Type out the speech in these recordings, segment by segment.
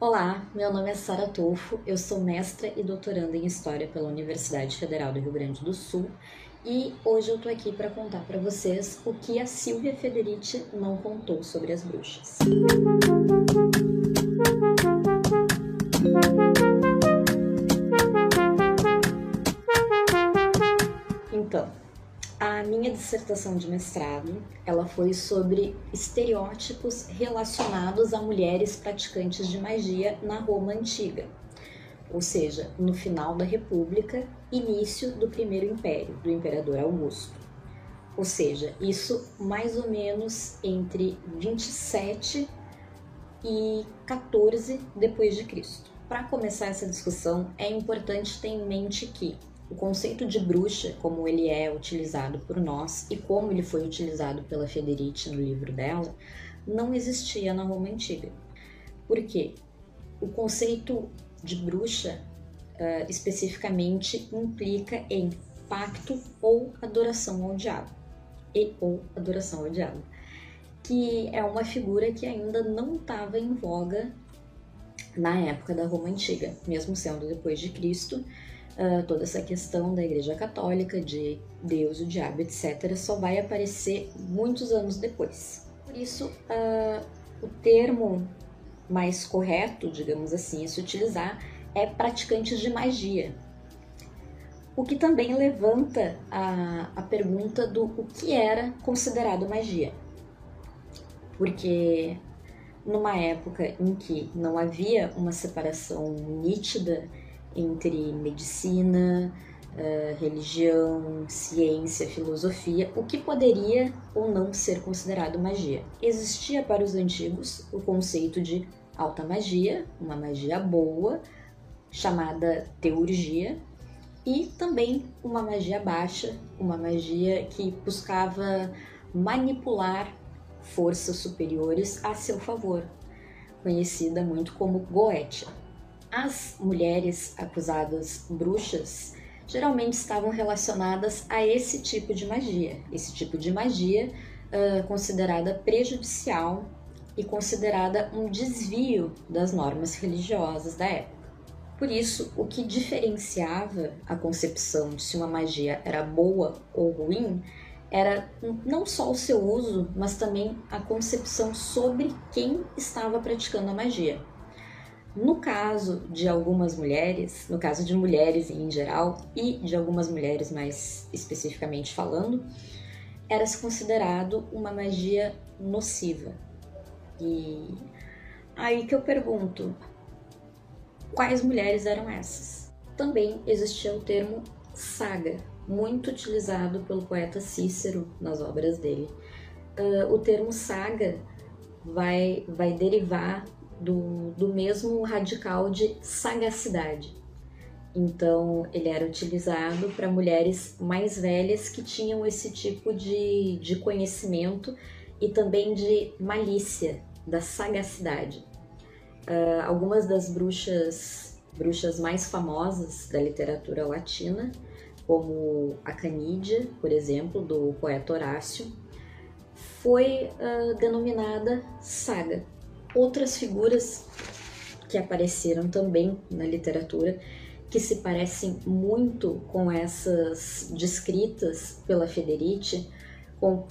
Olá, meu nome é Sara Tolfo, eu sou mestra e doutoranda em História pela Universidade Federal do Rio Grande do Sul e hoje eu tô aqui para contar para vocês o que a Silvia Federici não contou sobre as bruxas. Então, a minha dissertação de mestrado, ela foi sobre estereótipos relacionados a mulheres praticantes de magia na Roma antiga. Ou seja, no final da República, início do Primeiro Império, do imperador Augusto. Ou seja, isso mais ou menos entre 27 e 14 depois de Cristo. Para começar essa discussão, é importante ter em mente que o conceito de bruxa, como ele é utilizado por nós e como ele foi utilizado pela Federici no livro dela, não existia na Roma Antiga. Por quê? O conceito de bruxa uh, especificamente implica em pacto ou adoração ao diabo. E ou adoração ao diabo. Que é uma figura que ainda não estava em voga na época da Roma Antiga, mesmo sendo depois de Cristo uh, toda essa questão da Igreja Católica, de Deus, o diabo, etc., só vai aparecer muitos anos depois. Por isso, uh, o termo mais correto, digamos assim, a se utilizar é praticantes de magia. O que também levanta a, a pergunta do o que era considerado magia. Porque numa época em que não havia uma separação nítida entre medicina, uh, religião, ciência, filosofia, o que poderia ou não ser considerado magia. Existia para os antigos o conceito de alta magia, uma magia boa, chamada teurgia, e também uma magia baixa, uma magia que buscava manipular forças superiores a seu favor, conhecida muito como goetia. As mulheres acusadas bruxas geralmente estavam relacionadas a esse tipo de magia, esse tipo de magia uh, considerada prejudicial e considerada um desvio das normas religiosas da época. Por isso, o que diferenciava a concepção de se uma magia era boa ou ruim era não só o seu uso, mas também a concepção sobre quem estava praticando a magia. No caso de algumas mulheres, no caso de mulheres em geral e de algumas mulheres mais especificamente falando, era-se considerado uma magia nociva. E aí que eu pergunto, quais mulheres eram essas? Também existia o termo saga, muito utilizado pelo poeta Cícero nas obras dele. Uh, o termo saga vai, vai derivar do, do mesmo radical de sagacidade. Então, ele era utilizado para mulheres mais velhas que tinham esse tipo de, de conhecimento e também de malícia, da sagacidade. Uh, algumas das bruxas, bruxas mais famosas da literatura latina, como a Canídia, por exemplo, do poeta Horácio, foi uh, denominada saga outras figuras que apareceram também na literatura que se parecem muito com essas descritas pela Federici,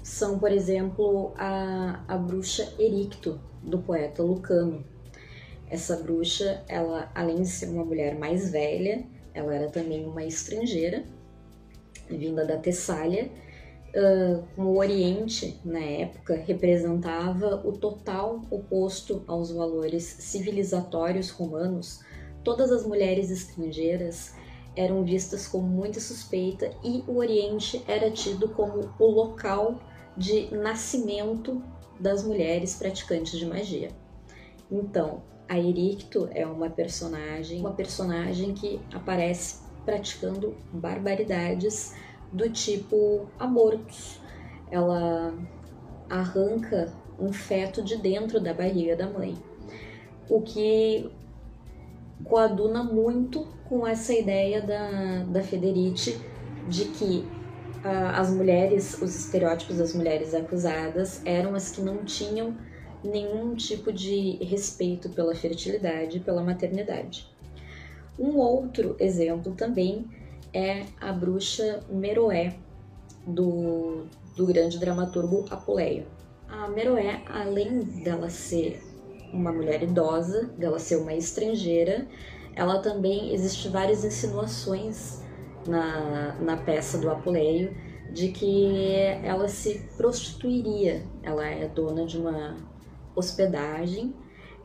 são, por exemplo, a, a bruxa Ericto, do poeta Lucano. Essa bruxa, ela, além de ser uma mulher mais velha, ela era também uma estrangeira, vinda da Tessália, uh, o Oriente, na época, representava o total oposto aos valores civilizatórios romanos, todas as mulheres estrangeiras eram vistas com muita suspeita e o Oriente era tido como o local de nascimento das mulheres praticantes de magia. Então, a Ericto é uma personagem, uma personagem que aparece praticando barbaridades do tipo abortos. Ela arranca um feto de dentro da barriga da mãe, o que coaduna muito com essa ideia da, da Federici de que uh, as mulheres, os estereótipos das mulheres acusadas eram as que não tinham nenhum tipo de respeito pela fertilidade, pela maternidade. Um outro exemplo também é a bruxa Meroé, do, do grande dramaturgo Apuleio. A Meroé, além dela ser uma mulher idosa, dela ser uma estrangeira, ela também existe várias insinuações na, na peça do Apuleio de que ela se prostituiria. Ela é dona de uma hospedagem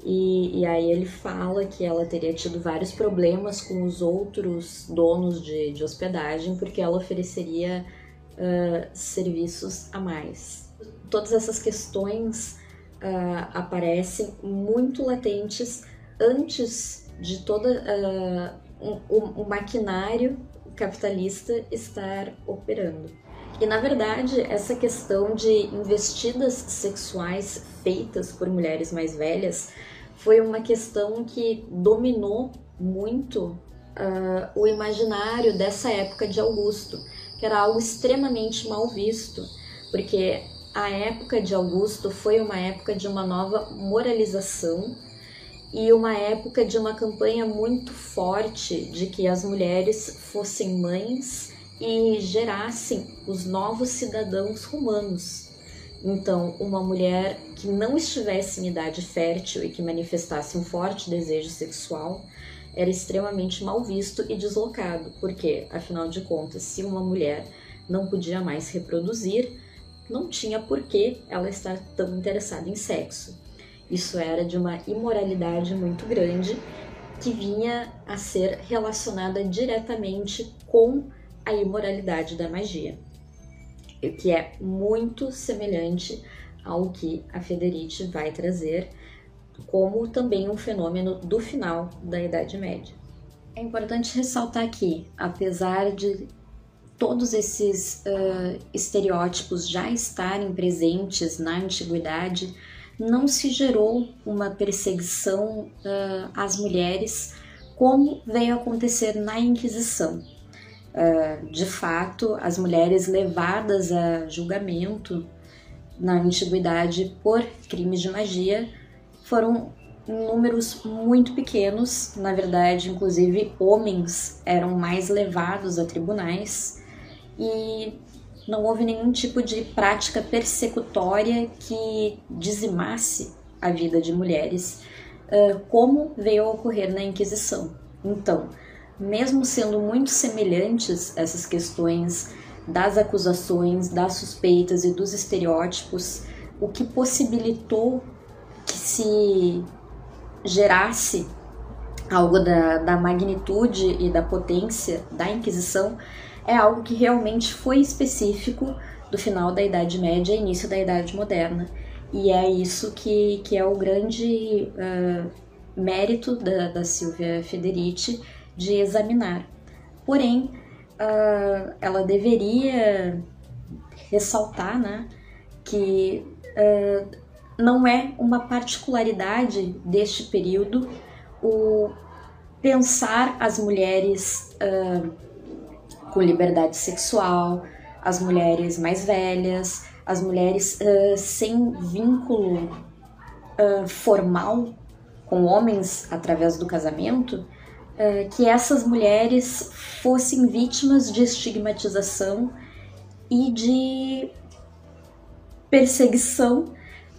e, e, aí ele fala que ela teria tido vários problemas com os outros donos de, de hospedagem porque ela ofereceria uh, serviços a mais. Todas essas questões uh, aparecem muito latentes antes de todo uh, um maquinário capitalista estar operando. E na verdade, essa questão de investidas sexuais feitas por mulheres mais velhas foi uma questão que dominou muito uh, o imaginário dessa época de Augusto, que era algo extremamente mal visto, porque a época de Augusto foi uma época de uma nova moralização e uma época de uma campanha muito forte de que as mulheres fossem mães e gerassem os novos cidadãos romanos. Então, uma mulher que não estivesse em idade fértil e que manifestasse um forte desejo sexual era extremamente mal visto e deslocado, porque, afinal de contas, se uma mulher não podia mais reproduzir, não tinha por que ela estar tão interessada em sexo. Isso era de uma imoralidade muito grande que vinha a ser relacionada diretamente com a imoralidade da magia, o que é muito semelhante ao que a Federici vai trazer como também um fenômeno do final da Idade Média. É importante ressaltar que, apesar de todos esses uh, estereótipos já estarem presentes na antiguidade, não se gerou uma perseguição uh, às mulheres como veio acontecer na Inquisição. Uh, de fato, as mulheres levadas a julgamento na antiguidade por crimes de magia foram números muito pequenos, na verdade, inclusive homens eram mais levados a tribunais e não houve nenhum tipo de prática persecutória que dizimasse a vida de mulheres, uh, como veio a ocorrer na Inquisição. Então, mesmo sendo muito semelhantes essas questões das acusações, das suspeitas e dos estereótipos, o que possibilitou que se gerasse algo da, da magnitude e da potência da Inquisição é algo que realmente foi específico do final da Idade Média e início da Idade Moderna. E é isso que, que é o grande uh, mérito da, da Silvia Federici de examinar. Porém, uh, ela deveria ressaltar né, que uh, não é uma particularidade deste período o pensar as mulheres uh, com liberdade sexual, as mulheres mais velhas, as mulheres uh, sem vínculo uh, formal com homens através do casamento, uh, que essas mulheres fossem vítimas de estigmatização e de perseguição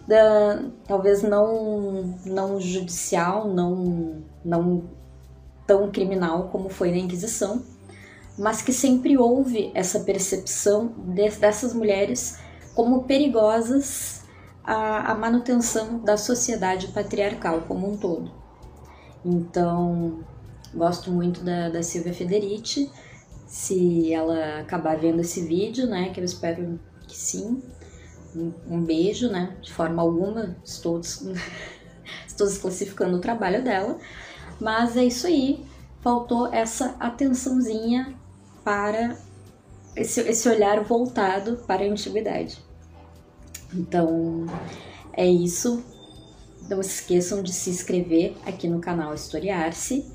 da, talvez não não judicial, não não tão criminal como foi na Inquisição, mas que sempre houve essa percepção de, dessas mulheres como perigosas à, à manutenção da sociedade patriarcal como um todo. Então, gosto muito da, da Silvia Federici. Se ela acabar vendo esse vídeo, né, que eu espero que sim, um, um beijo, né, de forma alguma, estou, estou desclassificando o trabalho dela, mas é isso aí, faltou essa atençãozinha para esse, esse olhar voltado para a antiguidade. Então, é isso. Não se esqueçam de se inscrever aqui no canal Historiar-se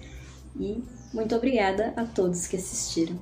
e muito obrigada a todos que assistiram.